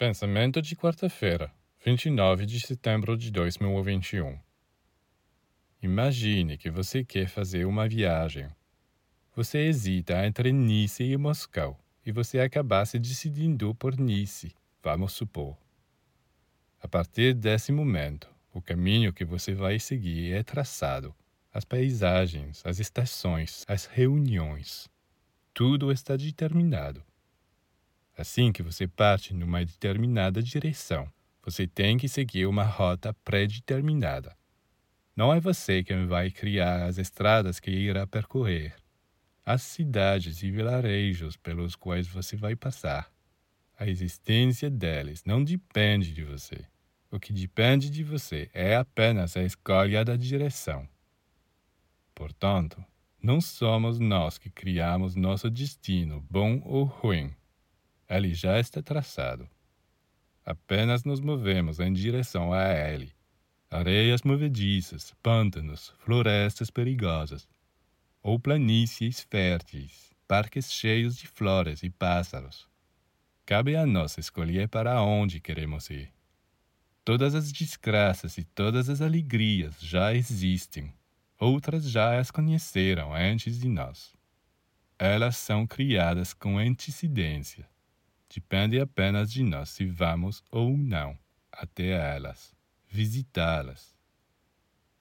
Pensamento de quarta-feira, 29 de setembro de 2021. Imagine que você quer fazer uma viagem. Você hesita entre Nice e Moscou e você acabasse decidindo por Nice, vamos supor. A partir desse momento, o caminho que você vai seguir é traçado. As paisagens, as estações, as reuniões. Tudo está determinado. Assim que você parte numa determinada direção, você tem que seguir uma rota pré-determinada. Não é você quem vai criar as estradas que irá percorrer, as cidades e vilarejos pelos quais você vai passar. A existência deles não depende de você. O que depende de você é apenas a escolha da direção. Portanto, não somos nós que criamos nosso destino, bom ou ruim ele já está traçado. Apenas nos movemos em direção a ele. Areias movediças, pântanos, florestas perigosas, ou planícies férteis, parques cheios de flores e pássaros. Cabe a nós escolher para onde queremos ir. Todas as desgraças e todas as alegrias já existem, outras já as conheceram antes de nós. Elas são criadas com antecedência Depende apenas de nós se vamos ou não até elas, visitá-las.